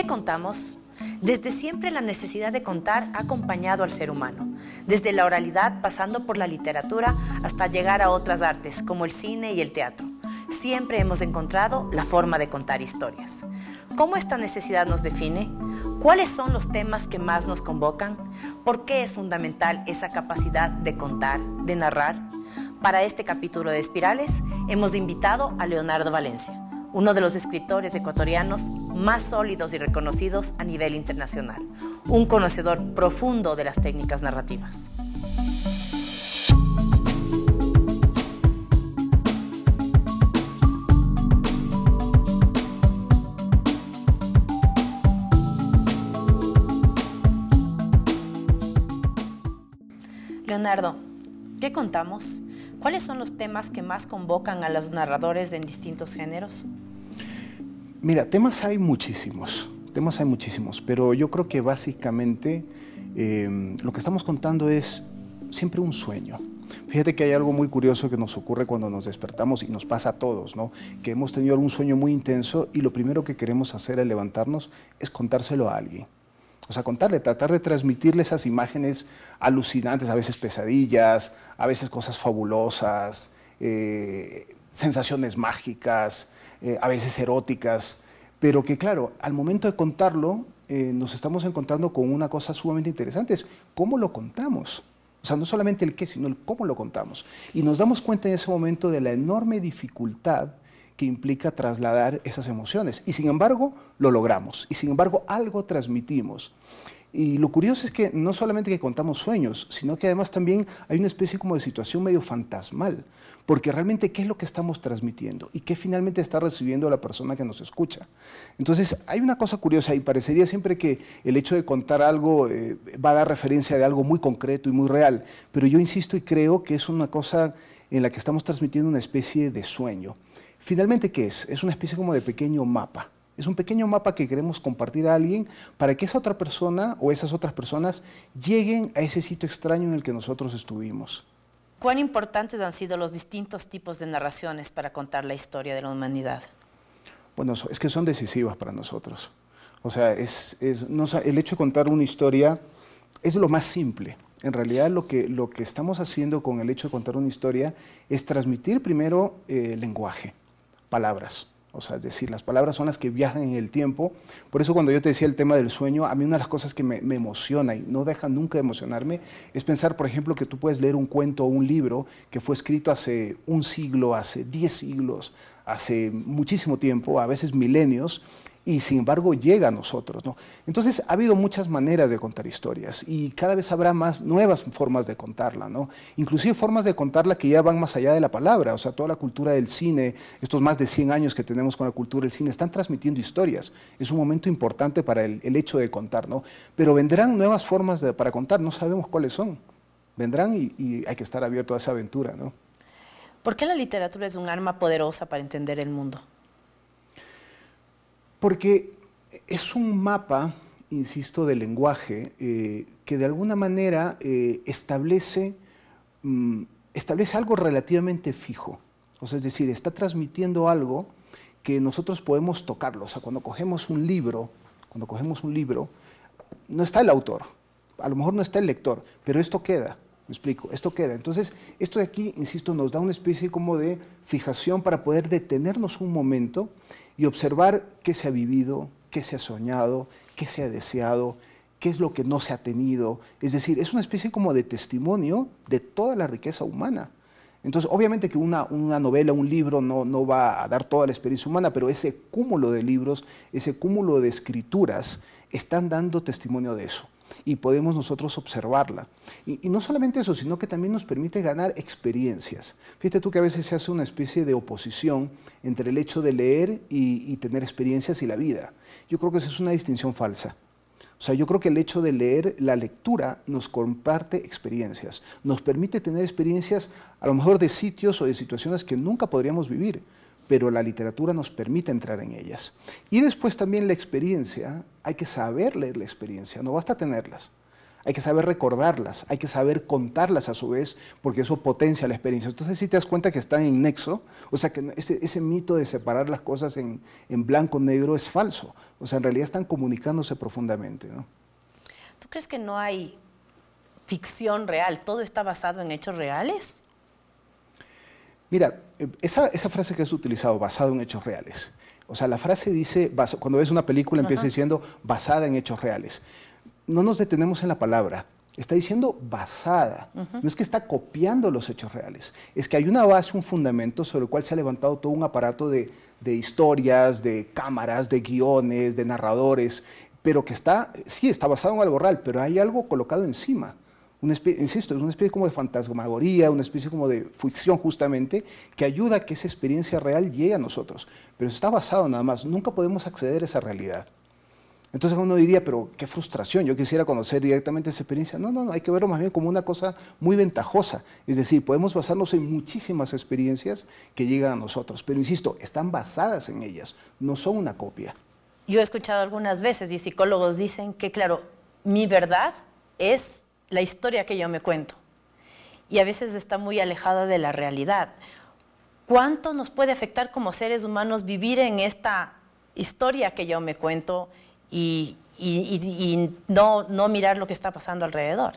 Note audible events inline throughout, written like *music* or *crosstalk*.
¿Qué contamos? Desde siempre la necesidad de contar ha acompañado al ser humano, desde la oralidad pasando por la literatura hasta llegar a otras artes como el cine y el teatro. Siempre hemos encontrado la forma de contar historias. ¿Cómo esta necesidad nos define? ¿Cuáles son los temas que más nos convocan? ¿Por qué es fundamental esa capacidad de contar, de narrar? Para este capítulo de Espirales hemos invitado a Leonardo Valencia uno de los escritores ecuatorianos más sólidos y reconocidos a nivel internacional, un conocedor profundo de las técnicas narrativas. Leonardo, ¿qué contamos? ¿Cuáles son los temas que más convocan a los narradores en distintos géneros? Mira, temas hay muchísimos, temas hay muchísimos, pero yo creo que básicamente em, lo que estamos contando es siempre un sueño. Fíjate que hay algo muy curioso que nos ocurre cuando nos despertamos y nos pasa a todos, ¿no? Que hemos tenido algún sueño muy intenso y lo primero que queremos hacer al levantarnos es contárselo a alguien. O sea, contarle, tratar de transmitirle esas imágenes alucinantes, a veces pesadillas, a veces cosas fabulosas, eh, sensaciones mágicas, eh, a veces eróticas, pero que claro, al momento de contarlo, eh, nos estamos encontrando con una cosa sumamente interesante, es cómo lo contamos. O sea, no solamente el qué, sino el cómo lo contamos. Y nos damos cuenta en ese momento de la enorme dificultad que implica trasladar esas emociones. Y sin embargo, lo logramos. Y sin embargo, algo transmitimos. Y lo curioso es que no solamente que contamos sueños, sino que además también hay una especie como de situación medio fantasmal, porque realmente qué es lo que estamos transmitiendo y qué finalmente está recibiendo la persona que nos escucha. Entonces, hay una cosa curiosa y parecería siempre que el hecho de contar algo eh, va a dar referencia de algo muy concreto y muy real, pero yo insisto y creo que es una cosa en la que estamos transmitiendo una especie de sueño. Finalmente, ¿qué es? Es una especie como de pequeño mapa. Es un pequeño mapa que queremos compartir a alguien para que esa otra persona o esas otras personas lleguen a ese sitio extraño en el que nosotros estuvimos. ¿Cuán importantes han sido los distintos tipos de narraciones para contar la historia de la humanidad? Bueno, es que son decisivas para nosotros. O sea, es, el hecho de contar una historia es lo más simple. En realidad lo que, lo que estamos haciendo con el hecho de contar una historia es transmitir primero el eh, lenguaje palabras. O sea, es decir, las palabras son las que viajan en el tiempo. Por eso cuando yo te decía el tema del sueño, a mí una de las cosas que me, emociona y no deja nunca de emocionarme es pensar, por ejemplo, que tú puedes leer un cuento o un libro que fue escrito hace un siglo, hace diez siglos, hace muchísimo tiempo, a veces milenios, y sin embargo llega a nosotros. ¿no? Entonces ha habido muchas maneras de contar historias y cada vez habrá más nuevas formas de contarla, ¿no? inclusive formas de contarla que ya van más allá de la palabra, o sea, toda la cultura del cine, estos más de 100 años que tenemos con la cultura del cine, están transmitiendo historias. Es un momento importante para el, hecho de contar, ¿no? pero vendrán nuevas formas para contar, no sabemos cuáles son. Vendrán y, hay que estar abierto a esa aventura. ¿no? ¿Por qué la literatura es un arma poderosa para entender el mundo? Porque es un mapa, insisto, de lenguaje eh, que de alguna manera eh, establece, mm, establece algo relativamente fijo. O sea, es decir, está transmitiendo algo que nosotros podemos tocarlo. O sea, cuando cogemos un libro, cuando cogemos un libro, no está el autor, a lo mejor no está el lector, pero esto queda. Me explico, esto queda. Entonces, esto de aquí, insisto, nos da una especie como de fijación para poder detenernos un momento y observar qué se ha vivido, qué se ha soñado, qué se ha deseado, qué es lo que no se ha tenido. Es decir, es una especie como de testimonio de toda la riqueza humana. Entonces, obviamente que una, una novela, un libro no, no, va a dar toda la experiencia humana, pero ese cúmulo de libros, ese cúmulo de escrituras, están dando testimonio de eso y podemos nosotros observarla. Y, no solamente eso, sino que también nos permite ganar experiencias. Fíjate tú que a veces se hace una especie de oposición entre el hecho de leer y, tener experiencias y la vida. Yo creo que esa es una distinción falsa. O sea, yo creo que el hecho de leer, la lectura nos comparte experiencias, nos permite tener experiencias a lo mejor de sitios o de situaciones que nunca podríamos vivir pero la literatura nos permite entrar en ellas. Y después también la experiencia, hay que saber leer la experiencia, no basta tenerlas. hay que saber recordarlas, hay que saber contarlas a su vez, porque eso potencia la experiencia. Entonces, si te das cuenta que están en nexo, o sea, que ese, mito de separar las cosas en, en blanco-negro es falso. O sea, en realidad están comunicándose profundamente. ¿no? ¿Tú crees que no hay ficción real? ¿Todo está basado en hechos reales? Mira, eh, esa, esa frase que has utilizado, basado en hechos reales, o sea, la frase dice, cuando ves una película empieza diciendo basada en hechos reales no nos detenemos en la palabra. Está diciendo basada. No es que está copiando los hechos reales. Es que hay una base, un fundamento sobre el cual se ha levantado todo un aparato de, historias, de cámaras, de guiones, de narradores, pero que está, sí, está basado en algo real, pero hay algo colocado encima. Una especie, insisto, es una especie como de fantasmagoría, una especie como de ficción justamente, que ayuda a que esa experiencia real llegue a nosotros. Pero está basado nada más. Nunca podemos acceder a esa realidad. Entonces uno diría, pero qué frustración, yo quisiera conocer directamente esa experiencia. No, no, no, hay que verlo más bien como una cosa muy ventajosa. Es decir, podemos basarnos en muchísimas experiencias que llegan a nosotros, pero insisto, están basadas en ellas, no son una copia. Yo he escuchado algunas veces y psicólogos dicen que, claro, mi verdad es la historia que yo me cuento y a veces está muy alejada de la realidad. ¿Cuánto nos puede afectar como seres humanos vivir en esta historia que yo me cuento y, no, no mirar lo que está pasando alrededor.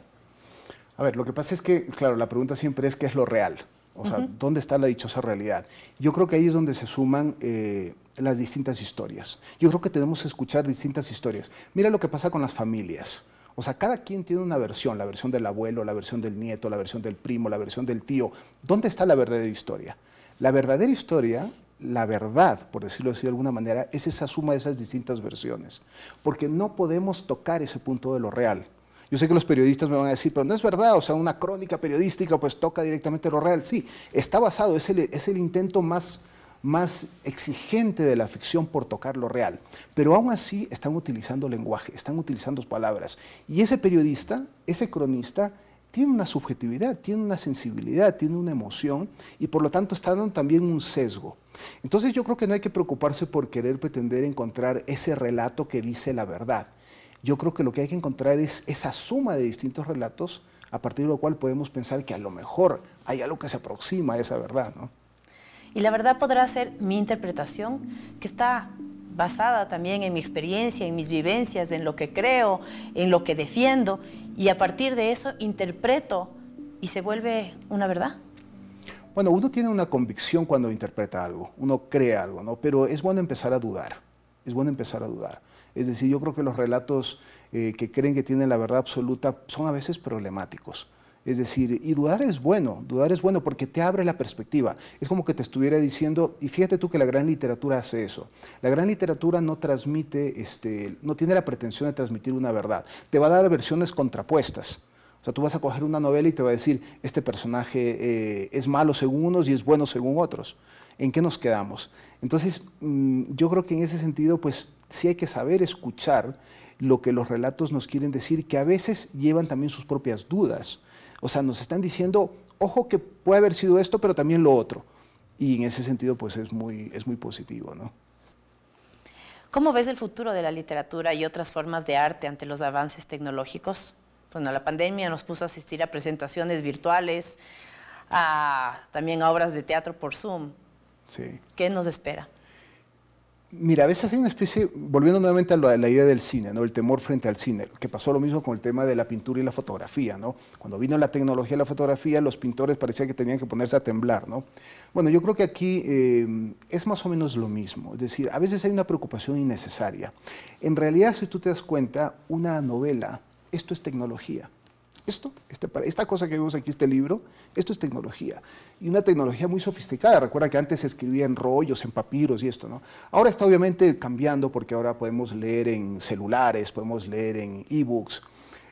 A ver, lo que pasa es que, claro, la pregunta siempre es qué es lo real. O sea, ¿dónde está la dichosa realidad? Yo creo que ahí es donde se suman eh, las distintas historias. Yo creo que tenemos que escuchar distintas historias. Mira lo que pasa con las familias. O sea, cada quien tiene una versión, la versión del abuelo, la versión del nieto, la versión del primo, la versión del tío. ¿Dónde está la verdadera historia? La verdadera historia la verdad, por decirlo así de alguna manera, es esa suma de esas distintas versiones. Porque no podemos tocar ese punto de lo real. Yo sé que los periodistas me van a decir, pero no es verdad, o sea, una crónica periodística pues toca directamente lo real. Sí, está basado, es el, es el intento más, más exigente de la ficción por tocar lo real. Pero aún así están utilizando lenguaje, están utilizando palabras. Y ese periodista, ese cronista, tiene una subjetividad, tiene una sensibilidad, tiene una emoción y por lo tanto está dando también un sesgo. Entonces yo creo que no hay que preocuparse por querer pretender encontrar ese relato que dice la verdad. Yo creo que lo que hay que encontrar es esa suma de distintos relatos a partir de lo cual podemos pensar que a lo mejor hay algo que se aproxima a esa verdad. Y la verdad podrá ser mi interpretación, que está basada también en mi experiencia, en mis vivencias, en lo que creo, en lo que defiendo, y a partir de eso interpreto y se vuelve una verdad. Bueno, uno tiene una convicción cuando interpreta algo, uno cree algo, ¿no? Pero es bueno empezar a dudar, es bueno empezar a dudar. Es decir, yo creo que los relatos eh, que creen que tienen la verdad absoluta son a veces problemáticos. Es decir, y dudar es bueno, dudar es bueno porque te abre la perspectiva. Es como que te estuviera diciendo, y fíjate tú que la gran literatura hace eso. La gran literatura no transmite, este, no tiene la pretensión de transmitir una verdad. Te va a dar versiones contrapuestas. O sea, tú vas a coger una novela y te va a decir, este personaje eh, es malo según unos y es bueno según otros. ¿En qué nos quedamos? Entonces, mm, yo creo que en ese sentido, pues sí hay que saber escuchar lo que los relatos nos quieren decir, que a veces llevan también sus propias dudas. O sea, nos están diciendo, ojo que puede haber sido esto, pero también lo otro. Y en ese sentido, pues es muy, es muy positivo, ¿no? ¿Cómo ves el futuro de la literatura y otras formas de arte ante los avances tecnológicos? Bueno, la pandemia nos puso a asistir a presentaciones virtuales, a, también a obras de teatro por Zoom. Sí. ¿Qué nos espera? Mira, a veces hay una especie, volviendo nuevamente a la, idea del cine, ¿no? el temor frente al cine, que pasó lo mismo con el tema de la pintura y la fotografía. ¿no? Cuando vino la tecnología de la fotografía, los pintores parecía que tenían que ponerse a temblar. ¿no? Bueno, yo creo que aquí eh, es más o menos lo mismo. Es decir, a veces hay una preocupación innecesaria. En realidad, si tú te das cuenta, una novela, esto es tecnología. Esto, este, esta cosa que vemos aquí, este libro, esto es tecnología. Y una tecnología muy sofisticada. Recuerda que antes se escribía en rollos, en papiros y esto, ¿no? Ahora está obviamente cambiando porque ahora podemos leer en celulares, podemos leer en ebooks.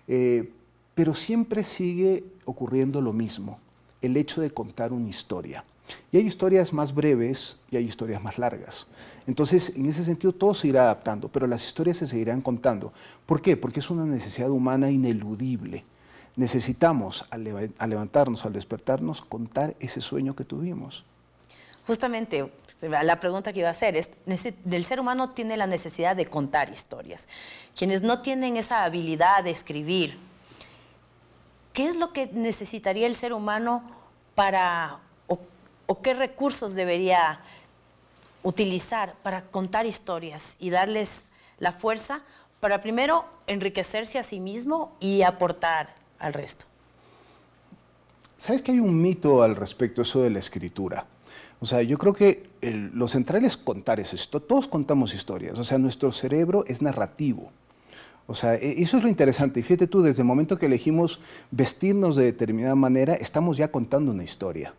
Eh, pero siempre sigue ocurriendo lo mismo, el hecho de contar una historia. Y hay historias más breves y hay historias más largas. Entonces, en ese sentido, todo se irá adaptando, pero las historias se seguirán contando. ¿Por qué? Porque es una necesidad humana ineludible necesitamos al, levantarnos, al despertarnos, contar ese sueño que tuvimos. Justamente, la pregunta que iba a hacer es, del ser humano tiene la necesidad de contar historias. Quienes no tienen esa habilidad de escribir, ¿qué es lo que necesitaría el ser humano para, o, qué recursos debería utilizar para contar historias y darles la fuerza para primero enriquecerse a sí mismo y aportar al resto? ¿Sabes que hay un mito al respecto eso de la escritura? O sea, yo creo que lo central es contar es esto. Todos contamos historias. O sea, nuestro cerebro es narrativo. O sea, e, eso es lo interesante. Y fíjate tú, desde el momento que elegimos vestirnos de determinada manera, estamos ya contando una historia.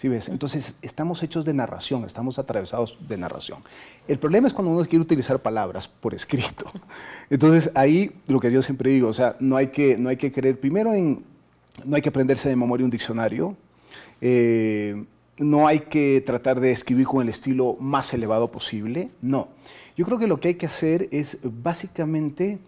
Entonces, estamos hechos de narración, estamos atravesados de narración. El problema es cuando uno quiere utilizar palabras por escrito. *laughs* Entonces, ahí lo que yo siempre digo, o sea, no hay que, no hay que creer primero en, no hay que aprenderse de memoria un diccionario, eh, no hay que tratar de escribir con el estilo más elevado posible, no. Yo creo que lo que hay que hacer es básicamente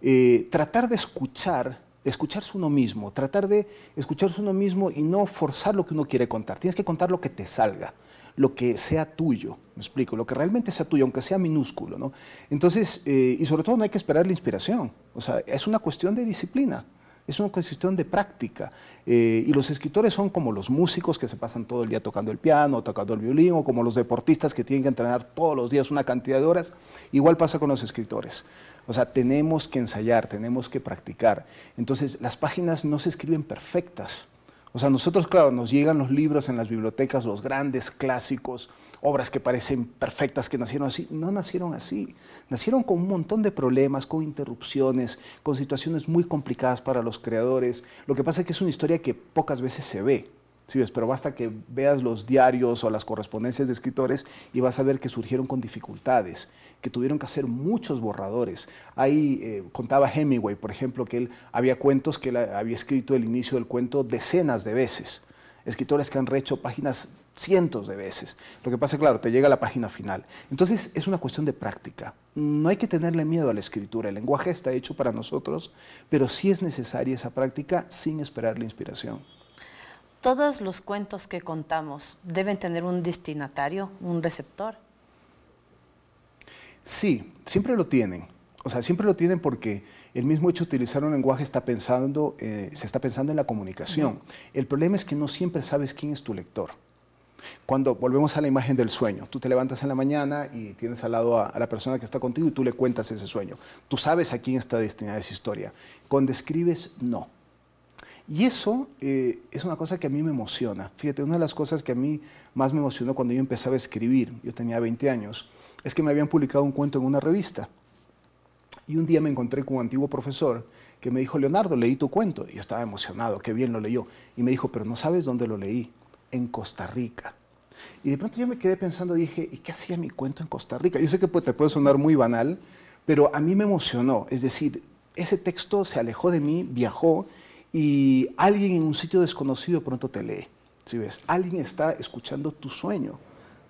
eh, tratar de escuchar, escucharse uno mismo, tratar de escucharse uno mismo y no forzar lo que uno quiere contar. Tienes que contar lo que te salga, lo que sea tuyo, me explico, lo que realmente sea tuyo, aunque sea minúsculo, ¿no? Entonces, eh, y sobre todo no hay que esperar la inspiración, o sea, es una cuestión de disciplina es una cuestión de práctica. Eh, y los escritores son como los músicos que se pasan todo el día tocando el piano, tocando el violín, o como los deportistas que tienen que entrenar todos los días una cantidad de horas. Igual pasa con los escritores. O sea, tenemos que ensayar, tenemos que practicar. Entonces, las páginas no se escriben perfectas. O sea, nosotros, claro, nos llegan los libros en las bibliotecas, los grandes clásicos, obras que parecen perfectas, que nacieron así. No nacieron así. Nacieron con un montón de problemas, con interrupciones, con situaciones muy complicadas para los creadores. Lo que pasa es que es una historia que pocas veces se ve. ¿sí ves? Pero basta que veas los diarios o las correspondencias de escritores y vas a ver que surgieron con dificultades que tuvieron que hacer muchos borradores. Ahí eh, contaba Hemingway, por ejemplo, que él había cuentos que él había escrito el inicio del cuento decenas de veces. Escritores que han rehecho páginas cientos de veces. Lo que pasa, claro, te llega a la página final. Entonces es una cuestión de práctica. No hay que tenerle miedo a la escritura. El lenguaje está hecho para nosotros, pero sí es necesaria esa práctica sin esperar la inspiración. Todos los cuentos que contamos deben tener un destinatario, un receptor. Sí, siempre lo tienen. O sea, siempre lo tienen porque el mismo hecho de utilizar un lenguaje está pensando, eh, se está pensando en la comunicación. El problema es que no siempre sabes quién es tu lector. Cuando volvemos a la imagen del sueño, tú te levantas en la mañana y tienes al lado a, la persona que está contigo y tú le cuentas ese sueño. Tú sabes a quién está destinada esa historia. Cuando escribes, no. Y eso eh, es una cosa que a mí me emociona. Fíjate, una de las cosas que a mí más me emocionó cuando yo empezaba a escribir, yo tenía 20 años, es que me habían publicado un cuento en una revista. Y un día me encontré con un antiguo profesor que me dijo, Leonardo, leí tu cuento. Y yo estaba emocionado, qué bien lo leyó. Y me dijo, pero no sabes dónde lo leí, en Costa Rica. Y de pronto yo me quedé pensando, dije, ¿y qué hacía mi cuento en Costa Rica? Yo sé que te puede sonar muy banal, pero a mí me emocionó. Es decir, ese texto se alejó de mí, viajó, y alguien en un sitio desconocido pronto te lee. ¿sí ves? Alguien está escuchando tu sueño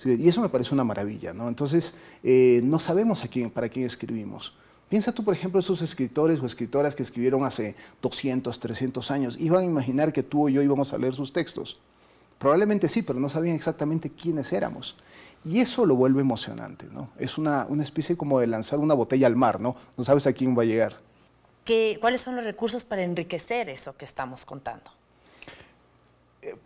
y eso me parece una maravilla, ¿no? Entonces, eh, no sabemos a quién, para quién escribimos. Piensa tú, por ejemplo, esos escritores o escritoras que escribieron hace 200, 300 años. ¿Iban a imaginar que tú o yo íbamos a leer sus textos? Probablemente sí, pero no sabían exactamente quiénes éramos. Y eso lo vuelve emocionante, ¿no? Es una, una especie como de lanzar una botella al mar, ¿no? No sabes a quién va a llegar. ¿Qué, ¿Cuáles son los recursos para enriquecer eso que estamos contando?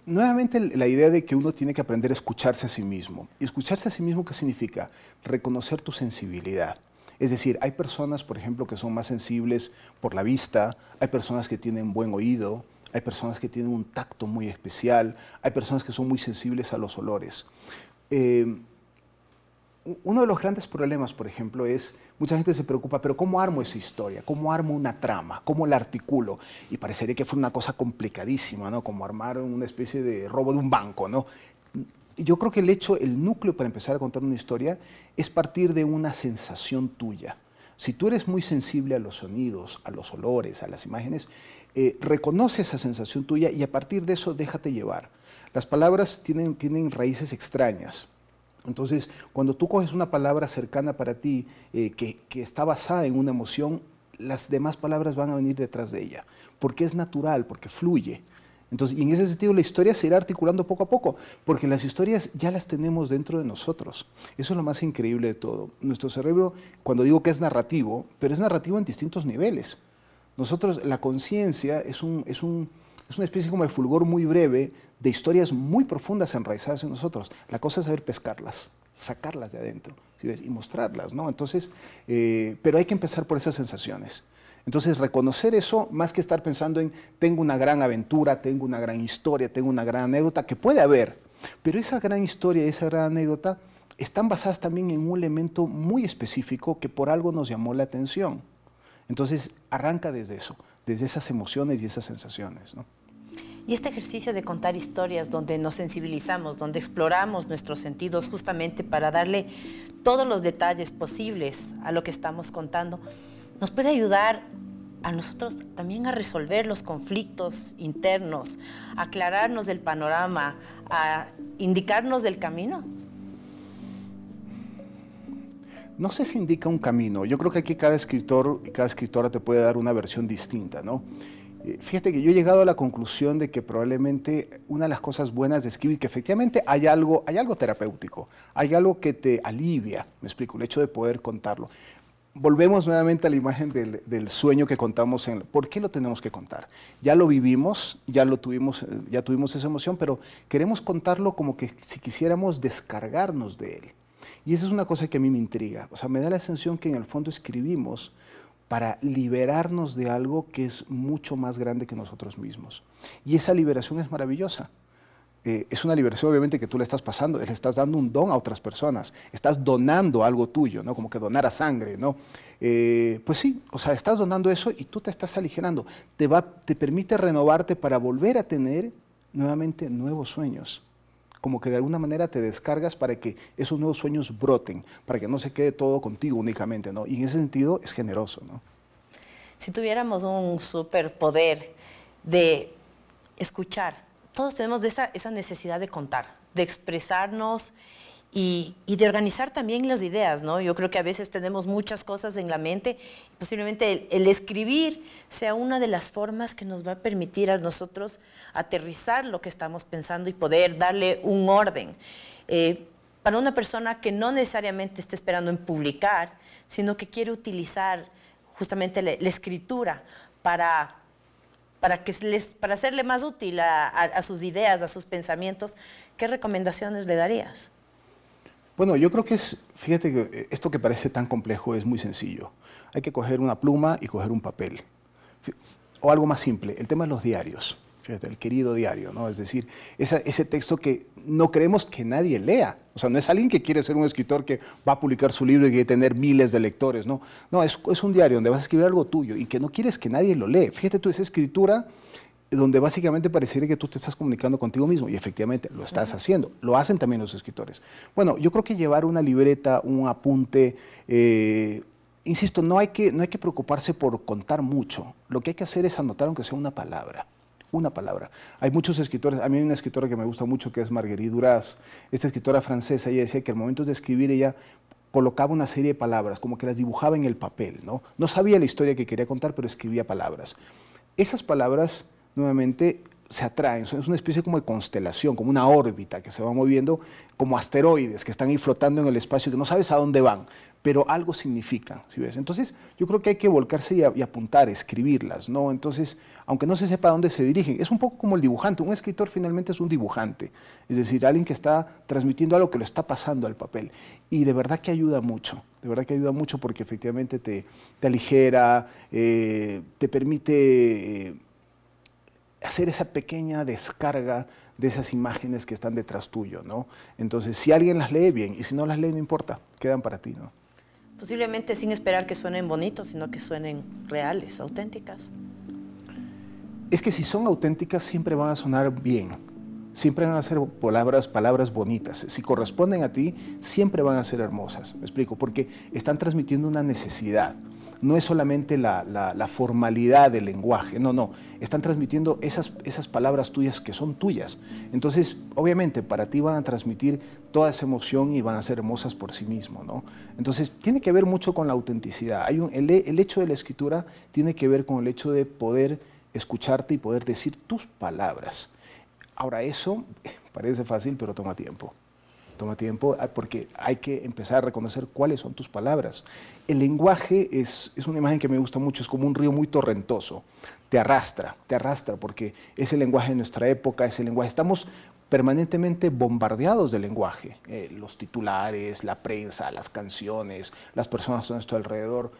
Nuevamente la idea de que uno tiene que aprender a escucharse a sí mismo. ¿Y escucharse a sí mismo qué significa? Reconocer tu sensibilidad. Es decir, hay personas, por ejemplo, que son más sensibles por la vista, hay personas que tienen buen oído, hay personas que tienen un tacto muy especial, hay personas que son muy sensibles a los olores. Eh, uno de los grandes problemas, por ejemplo, es mucha gente se preocupa, pero ¿cómo armo esa historia? ¿Cómo armo una trama? ¿Cómo la articulo? Y parecería que fue una cosa complicadísima, ¿no? Como armar una especie de robo de un banco, ¿no? Yo creo que el hecho, el núcleo para empezar a contar una historia es partir de una sensación tuya. Si tú eres muy sensible a los sonidos, a los olores, a las imágenes, eh, reconoce esa sensación tuya y a partir de eso déjate llevar. Las palabras tienen, tienen raíces extrañas. Entonces, cuando tú coges una palabra cercana para ti eh, que, está basada en una emoción, las demás palabras van a venir detrás de ella, porque es natural, porque fluye. Entonces, y en ese sentido la historia se irá articulando poco a poco, porque las historias ya las tenemos dentro de nosotros. Eso es lo más increíble de todo. Nuestro cerebro, cuando digo que es narrativo, pero es narrativo en distintos niveles. Nosotros, la conciencia es, un, es, un, es una especie como de fulgor muy breve de historias muy profundas enraizadas en nosotros. La cosa es saber pescarlas, sacarlas de adentro y mostrarlas, ¿no? Entonces, eh, pero hay que empezar por esas sensaciones. Entonces, reconocer eso, más que estar pensando en, tengo una gran aventura, tengo una gran historia, tengo una gran anécdota, que puede haber, pero esa gran historia, esa gran anécdota, están basadas también en un elemento muy específico que por algo nos llamó la atención. Entonces, arranca desde eso, desde esas emociones y esas sensaciones. Y este ejercicio de contar historias donde nos sensibilizamos, donde exploramos nuestros sentidos justamente para darle todos los detalles posibles a lo que estamos contando, nos puede ayudar a nosotros también a resolver los conflictos internos, a aclararnos del panorama, a indicarnos del camino? No sé si indica un camino. Yo creo que aquí cada escritor y cada escritora te puede dar una versión distinta, ¿no? Fíjate que yo he llegado a la conclusión de que probablemente una de las cosas buenas de escribir, que efectivamente hay algo, hay algo terapéutico, hay algo que te alivia, me explico, el hecho de poder contarlo volvemos nuevamente a la imagen del, sueño que contamos en ¿por qué lo tenemos que contar? Ya lo vivimos, ya lo tuvimos, ya tuvimos esa emoción, pero queremos contarlo como que si quisiéramos descargarnos de él. Y esa es una cosa que a mí me intriga. O sea, me da la sensación que en el fondo escribimos para liberarnos de algo que es mucho más grande que nosotros mismos. Y esa liberación es maravillosa. Eh, es una liberación obviamente que tú le estás pasando, le estás dando un don a otras personas, estás donando algo tuyo, ¿no? Como que donar a sangre, ¿no? Eh, pues sí, o sea, estás donando eso y tú te estás aligerando, te, va, te permite renovarte para volver a tener nuevamente nuevos sueños, como que de alguna manera te descargas para que esos nuevos sueños broten, para que no se quede todo contigo únicamente, ¿no? Y en ese sentido es generoso, ¿no? Si tuviéramos un superpoder de escuchar, todos tenemos esa, necesidad de contar, de expresarnos y, de organizar también las ideas, ¿no? Yo creo que a veces tenemos muchas cosas en la mente posiblemente el, escribir sea una de las formas que nos va a permitir a nosotros aterrizar lo que estamos pensando y poder darle un orden. Eh, para una persona que no necesariamente está esperando en publicar, sino que quiere utilizar justamente la escritura para para, que les, para hacerle más útil a, sus ideas, a sus pensamientos, ¿qué recomendaciones le darías? Bueno, yo creo que es, fíjate que eh, esto que parece tan complejo es muy sencillo. Hay que coger una pluma y coger un papel. O algo más simple, el tema de los diarios el querido diario, ¿no? Es decir, ese texto que no creemos que nadie lea. O sea, no es alguien que quiere ser un escritor que va a publicar su libro y quiere tener miles de lectores, ¿no? No, es, un diario donde vas a escribir algo tuyo y que no quieres que nadie lo lee. Fíjate tú, esa escritura donde básicamente parecería que tú te estás comunicando contigo mismo y efectivamente lo estás haciendo. Lo hacen también los escritores. Bueno, yo creo que llevar una libreta, un apunte, eh, insisto, no hay, que, no hay que preocuparse por contar mucho. Lo que hay que hacer es anotar aunque sea una palabra una palabra. Hay muchos escritores, a mí hay una escritora que me gusta mucho que es Marguerite Duras, esta escritora francesa, ella decía que al momento de escribir ella colocaba una serie de palabras, como que las dibujaba en el papel, ¿no? No sabía la historia que quería contar, pero escribía palabras. Esas palabras, nuevamente, se atraen, es una especie como de constelación, como una órbita que se va moviendo, como asteroides que están ahí flotando en el espacio, que no sabes a dónde van, pero algo significan, ¿sí ves? Entonces, yo creo que hay que volcarse y, apuntar, escribirlas, ¿no? Entonces, aunque no se sepa a dónde se dirigen, es un poco como el dibujante, un escritor finalmente es un dibujante, es decir, alguien que está transmitiendo algo que lo está pasando al papel, y de verdad que ayuda mucho, de verdad que ayuda mucho porque efectivamente te, te aligera, eh, te permite eh, hacer esa pequeña descarga de esas imágenes que están detrás tuyo, ¿no? Entonces, si alguien las lee bien, y si no las lee, no importa, quedan para ti, ¿no? Posiblemente sin esperar que suenen bonitos, sino que suenen reales, auténticas. Es que si son auténticas siempre van a sonar bien, siempre van a ser palabras, palabras bonitas. Si corresponden a ti, siempre van a ser hermosas. Me explico, porque están transmitiendo una necesidad no es solamente la, formalidad del lenguaje, no, no, están transmitiendo esas, palabras tuyas que son tuyas. Entonces, obviamente, para ti van a transmitir toda esa emoción y van a ser hermosas por sí mismo, ¿no? Entonces, tiene que ver mucho con la autenticidad. Hay el, el hecho de la escritura tiene que ver con el hecho de poder escucharte y poder decir tus palabras. Ahora, eso *laughs* parece fácil, pero toma tiempo. Toma tiempo ah, porque hay que empezar a reconocer cuáles son tus palabras. El lenguaje es, es, una imagen que me gusta mucho, es como un río muy torrentoso, te arrastra, te arrastra porque es el lenguaje de nuestra época, es el lenguaje, estamos permanentemente bombardeados de lenguaje, eh, los titulares, la prensa, las canciones, las personas a nuestro alrededor.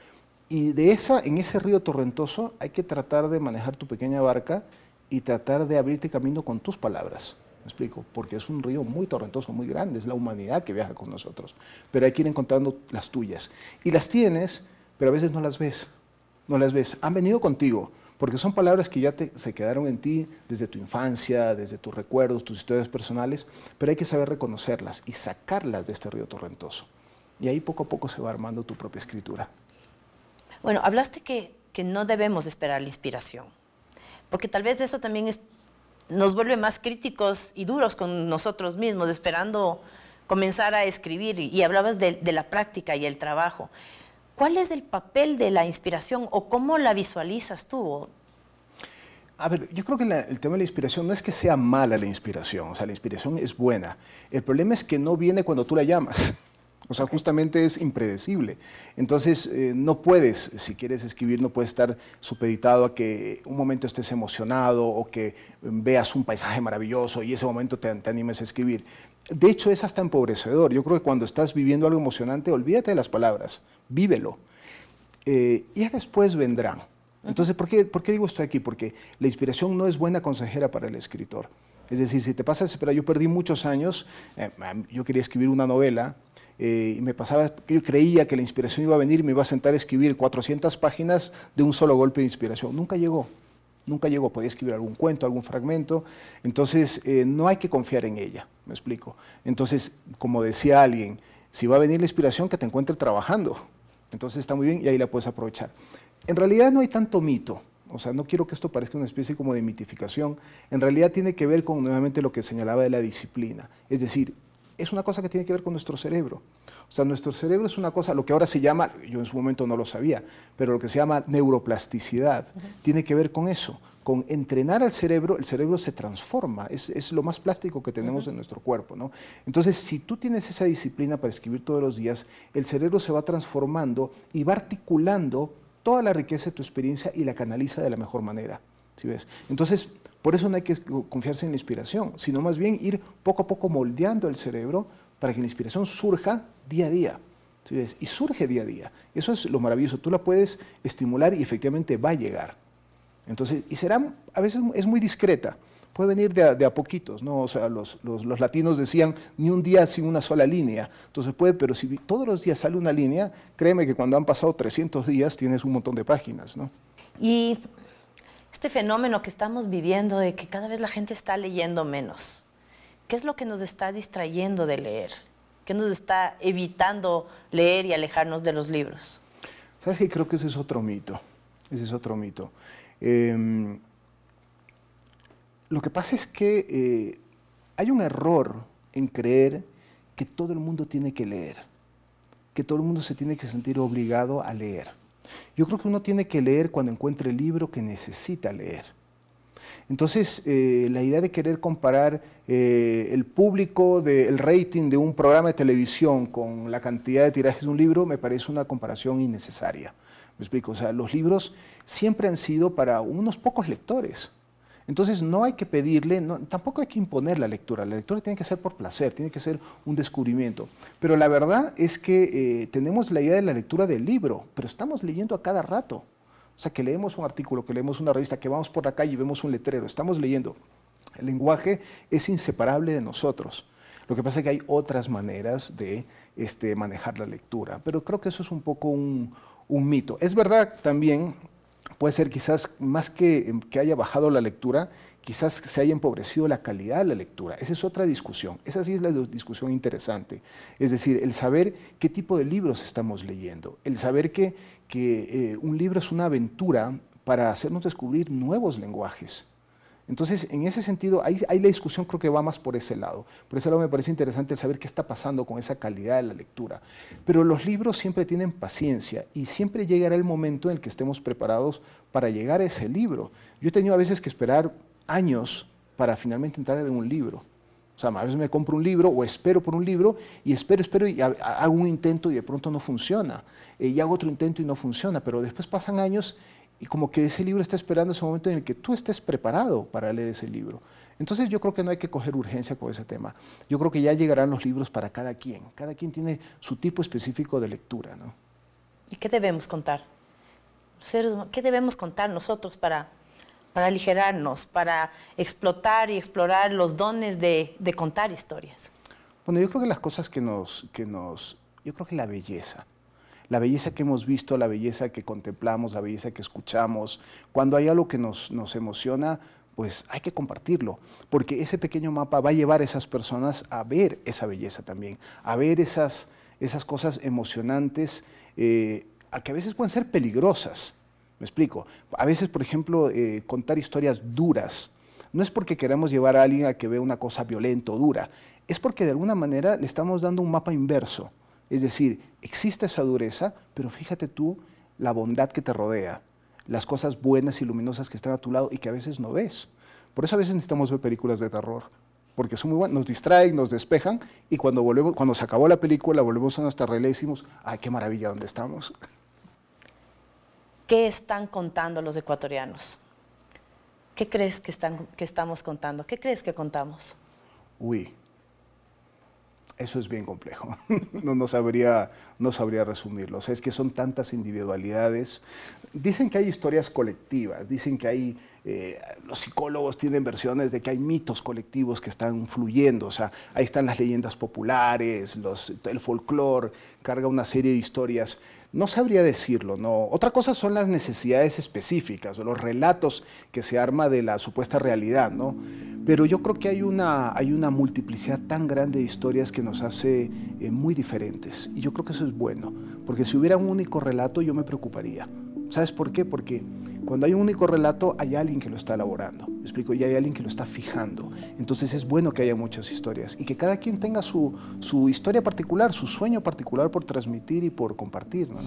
Y de esa, en ese río torrentoso hay que tratar de manejar tu pequeña barca y tratar de abrirte camino con tus palabras. ¿Me explico? Porque es un río muy torrentoso, muy grande, es la humanidad que viaja con nosotros. Pero hay que ir encontrando las tuyas. Y las tienes, pero a veces no las ves. No las ves. Han venido contigo, porque son palabras que ya se quedaron en ti desde tu infancia, desde tus recuerdos, tus historias personales, pero hay que saber reconocerlas y sacarlas de este río torrentoso. Y ahí poco a poco se va armando tu propia escritura. Bueno, hablaste que, que no debemos esperar la inspiración, porque tal vez eso también es nos vuelve más críticos y duros con nosotros mismos, esperando comenzar a escribir. Y, hablabas de, la práctica y el trabajo. ¿Cuál es el papel de la inspiración o cómo la visualizas tú? A ver, yo creo que el tema de la inspiración no es que sea mala la inspiración, o sea, la inspiración es buena. El problema es que no viene cuando tú la llamas. O sea, justamente es impredecible. Entonces, eh, no puedes, si quieres escribir, no puedes estar supeditado a que un momento estés emocionado o que veas un paisaje maravilloso y ese momento te, animes a escribir. De hecho, es hasta empobrecedor. Yo creo que cuando estás viviendo algo emocionante, olvídate de las palabras, vívelo. Eh, y después vendrán. Entonces, ¿por qué, ¿por qué digo esto aquí? Porque la inspiración no es buena consejera para el escritor. Es decir, si te pasa, pero yo perdí muchos años, eh, yo quería escribir una novela, eh, y me pasaba, yo creía que la inspiración iba a venir me iba a sentar a escribir 400 páginas de un solo golpe de inspiración. Nunca llegó, nunca llegó. Podía escribir algún cuento, algún fragmento. Entonces, eh, no hay que confiar en ella, me explico. Entonces, como decía alguien, si va a venir la inspiración, que te encuentre trabajando. Entonces está muy bien y ahí la puedes aprovechar. En realidad no hay tanto mito. O sea, no quiero que esto parezca una especie como de mitificación. En realidad tiene que ver con nuevamente lo que señalaba de la disciplina. Es decir, es una cosa que tiene que ver con nuestro cerebro. O sea, nuestro cerebro es una cosa, lo que ahora se llama, yo en su momento no lo sabía, pero lo que se llama neuroplasticidad, tiene que ver con eso, con entrenar al cerebro, el cerebro se transforma, es, lo más plástico que tenemos en nuestro cuerpo. ¿no? Entonces, si tú tienes esa disciplina para escribir todos los días, el cerebro se va transformando y va articulando toda la riqueza de tu experiencia y la canaliza de la mejor manera. ¿Sí ves? Entonces, por eso no hay que confiarse en la inspiración, sino más bien ir poco a poco moldeando el cerebro para que la inspiración surja día a día. Y surge día a día. Eso es lo maravilloso. Tú la puedes estimular y efectivamente va a llegar. Entonces, y será, a veces es muy discreta. Puede venir de a, poquitos, ¿no? O sea, los, los, latinos decían ni un día sin una sola línea. Entonces puede, pero si todos los días sale una línea, créeme que cuando han pasado 300 días tienes un montón de páginas, ¿no? Y este fenómeno que estamos viviendo de que cada vez la gente está leyendo menos. ¿Qué es lo que nos está distrayendo de leer? ¿Qué nos está evitando leer y alejarnos de los libros? ¿Sabes qué? Creo que ese es otro mito. Ese es otro mito. Em, lo que pasa es que eh, hay un error en creer que todo el mundo tiene que leer, que todo el mundo se tiene que sentir obligado a leer. Yo creo que uno tiene que leer cuando encuentre el libro que necesita leer. Entonces, eh, la idea de querer comparar eh, el público, del rating de un programa de televisión con la cantidad de tirajes de un libro me parece una comparación innecesaria. Me explico, o sea, los libros siempre han sido para unos pocos lectores. Entonces no hay que pedirle, tampoco hay que imponer la lectura. La lectura tiene que ser por placer, tiene que ser un descubrimiento. Pero la verdad es que eh, tenemos la idea de la lectura del libro, pero estamos leyendo a cada rato. O sea, que leemos un artículo, que leemos una revista, que vamos por la calle y vemos un letrero, estamos leyendo. El lenguaje es inseparable de nosotros. Lo que pasa es que hay otras maneras de este, manejar la lectura, pero creo que eso es un poco un, un mito. Es verdad también puede ser quizás más que, que haya bajado la lectura, quizás se haya empobrecido la calidad de la lectura. Esa es otra discusión. Esa sí es la discusión interesante. Es decir, el saber qué tipo de libros estamos leyendo, el saber que, que eh, un libro es una aventura para hacernos descubrir nuevos lenguajes. Entonces, en ese sentido, ahí, la discusión creo que va más por ese lado. Por ese lado me parece interesante saber qué está pasando con esa calidad de la lectura. Pero los libros siempre tienen paciencia y siempre llegará el momento en el que estemos preparados para llegar a ese libro. Yo he tenido a veces que esperar años para finalmente entrar en un libro. O sea, a veces me compro un libro o espero por un libro y espero, espero y hago un intento y de pronto no funciona. Eh, y hago otro intento y no funciona, pero después pasan años y como que ese libro está esperando ese momento en el que tú estés preparado para leer ese libro. Entonces yo creo que no hay que coger urgencia con ese tema. Yo creo que ya llegarán los libros para cada quien. Cada quien tiene su tipo específico de lectura. ¿no? ¿Y qué debemos contar? ¿Qué debemos contar nosotros para, para aligerarnos, para explotar y explorar los dones de, de, contar historias? Bueno, yo creo que las cosas que nos, que nos, yo creo que la belleza, la belleza que hemos visto, la belleza que contemplamos, la belleza que escuchamos, cuando hay algo que nos, nos emociona, pues hay que compartirlo, porque ese pequeño mapa va a llevar a esas personas a ver esa belleza también, a ver esas, esas cosas emocionantes, eh, a que a veces pueden ser peligrosas. Me explico. A veces, por ejemplo, eh, contar historias duras, no es porque queramos llevar a alguien a que vea una cosa violenta o dura, es porque de alguna manera le estamos dando un mapa inverso. Es decir, existe esa dureza, pero fíjate tú la bondad que te rodea, las cosas buenas y luminosas que están a tu lado y que a veces no ves. Por eso a veces necesitamos ver películas de terror, porque son muy buenas, nos distraen, nos despejan y cuando, volvemos, cuando se acabó la película volvemos a nuestra realidad y decimos, ay, qué maravilla donde estamos. ¿Qué están contando los ecuatorianos? ¿Qué crees que, están, que estamos contando? ¿Qué crees que contamos? Uy, eso es bien complejo. *laughs* No, no, sabría, no sabría resumirlo. O sea, es que son tantas individualidades. Dicen que hay historias colectivas, dicen que hay, eh, los psicólogos tienen versiones de que hay mitos colectivos que están fluyendo. O sea, ahí están las leyendas populares, los, el folclore, carga una serie de historias. No sabría decirlo, no. Otra cosa son las necesidades específicas o los relatos que se arma de la supuesta realidad, ¿no? Pero yo creo que hay una, hay una multiplicidad tan grande de historias que nos hace eh, muy diferentes. Y yo creo que eso es bueno, porque si hubiera un único relato yo me preocuparía. ¿Sabes por qué? Porque cuando hay un único relato hay alguien que lo está elaborando, ¿me explico? Y hay alguien que lo está fijando. Entonces es bueno que haya muchas historias y que cada quien tenga su, su historia particular, su sueño particular por transmitir y por compartir. ¿no?